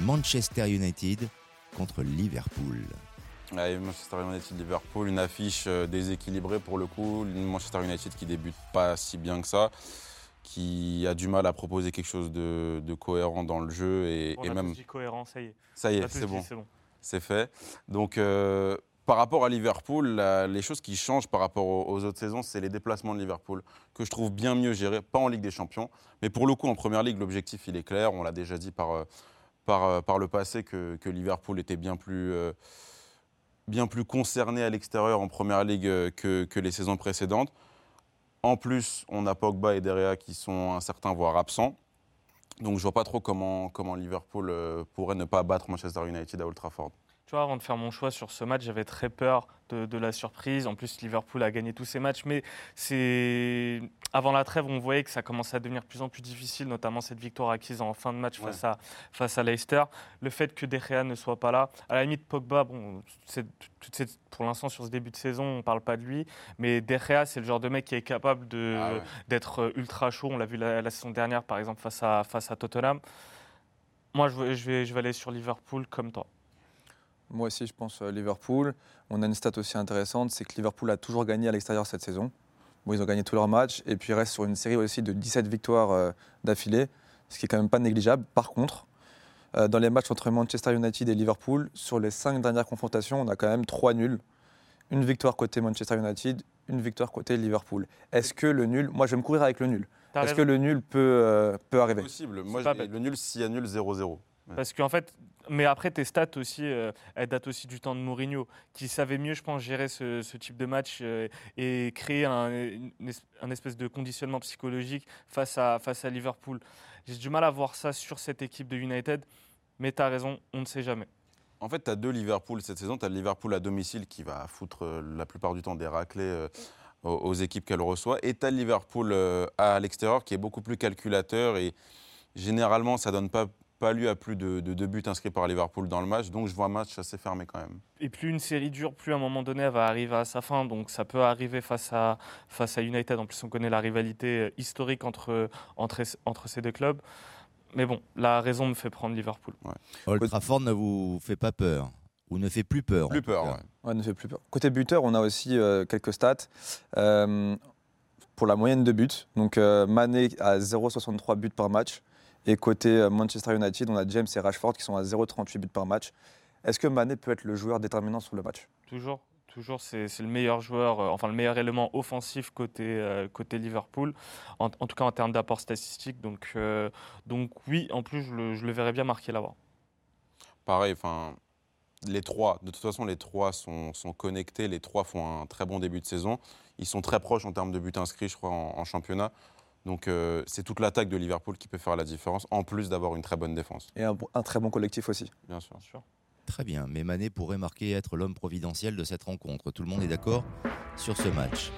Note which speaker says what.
Speaker 1: Manchester United contre Liverpool.
Speaker 2: Manchester United Liverpool, une affiche euh, déséquilibrée pour le coup. Manchester United qui débute pas si bien que ça, qui a du mal à proposer quelque chose de, cohérent dans le jeu et,
Speaker 3: On a
Speaker 2: même.
Speaker 3: Dit cohérent, ça y est.
Speaker 2: Ça y est, c'est bon. C'est fait. Donc. Euh, par rapport à Liverpool, les choses qui changent par rapport aux, autres saisons, c'est les déplacements de Liverpool, que je trouve bien mieux gérés, pas en Ligue des Champions, mais pour le coup, en Première Ligue, l'objectif, il est clair. On l'a déjà dit par, euh, par, par, le passé que, Liverpool était bien plus, bien plus concerné à l'extérieur en première ligue euh, que, les saisons précédentes. En plus, on a Pogba et Derea qui sont incertains, voire absents. Donc je vois pas trop comment, comment Liverpool euh, pourrait ne pas battre Manchester United à Old Trafford.
Speaker 3: Tu vois, avant de faire mon choix sur ce match, j'avais très peur de, la surprise. En plus, Liverpool a gagné tous ses matchs, mais c'est avant la trêve, on voyait que ça commençait à devenir de plus en plus difficile, notamment cette victoire acquise en fin de match face, à, face à Leicester. Le fait que De Gea ne soit pas là, à la limite, Pogba, bon, pour l'instant, sur ce début de saison, on ne parle pas de lui, mais De Gea, c'est le genre de mec qui est capable ah d'être ultra chaud. On l'a vu la, saison dernière, par exemple, face à, face à Tottenham. Moi, je, je, vais, je vais aller sur Liverpool comme toi.
Speaker 4: Moi aussi, je pense euh, Liverpool. On a une stat aussi intéressante, c'est que Liverpool a toujours gagné à l'extérieur cette saison. Bon, ils ont gagné tous leurs matchs et puis ils restent sur une série aussi de 17 victoires euh, d'affilée, ce qui est quand même pas négligeable. Par contre, euh, dans les matchs entre Manchester United et Liverpool, sur les cinq dernières confrontations, on a quand même trois nuls. Une victoire côté Manchester United, une victoire côté Liverpool. Est-ce que le nul, moi je vais me courir avec le nul. Est-ce que le nul peut, peut arriver?
Speaker 2: Possible. Moi, le nul, s'il y a nul, 0-0.
Speaker 3: Parce qu'en fait, mais après, tes stats aussi, euh, elles datent aussi du temps de Mourinho, qui savait mieux, je pense, gérer ce, type de match euh, et créer un, espèce de conditionnement psychologique face à, face à Liverpool. J'ai du mal à voir ça sur cette équipe de United, mais tu as raison, on ne sait jamais.
Speaker 2: En fait, tu as deux Liverpool cette saison. Tu as le Liverpool à domicile qui va foutre euh, la plupart du temps des raclés aux équipes qu'elle reçoit. Et tu as Liverpool à l'extérieur qui est beaucoup plus calculateur et généralement, ça donne pas pas lieu à plus de, deux buts inscrits par Liverpool dans le match, donc je vois un match assez fermé quand même.
Speaker 3: Et plus une série dure, plus à un moment donné elle va arriver à sa fin, donc ça peut arriver face à, face à United. En plus, on connaît la rivalité historique entre, entre, entre ces deux clubs. Mais bon, la raison me fait prendre Liverpool.
Speaker 1: Ouais. Old Trafford ne vous fait pas peur ou ne fait plus peur
Speaker 2: Plus peur,
Speaker 4: ouais. ne fait plus peur. Côté buteur, on a aussi euh, quelques stats. Euh, pour la moyenne de buts, donc euh, Mané a 0,63 buts par match. Et côté euh, Manchester United, on a James et Rashford qui sont à 0,38 buts par match. Est-ce que Mané peut être le joueur déterminant sur le match?
Speaker 3: Toujours. Toujours, c'est le meilleur joueur, euh, enfin le meilleur élément offensif côté, euh, côté Liverpool, en, tout cas en termes d'apport statistique. Donc, donc oui, en plus, je le, je le verrais bien marquer là-bas.
Speaker 2: Pareil, enfin, les trois, de toute façon, les trois sont, sont, connectés. Les trois font un très bon début de saison. Ils sont très proches en termes de buts inscrits, je crois, en championnat. Donc euh, c'est toute l'attaque de Liverpool qui peut faire la différence, en plus d'avoir une très bonne défense.
Speaker 4: Et un, très bon collectif aussi.
Speaker 2: Bien sûr.
Speaker 1: Très bien, mais Mané pourrait marquer être l'homme providentiel de cette rencontre. Tout le monde est d'accord sur ce match.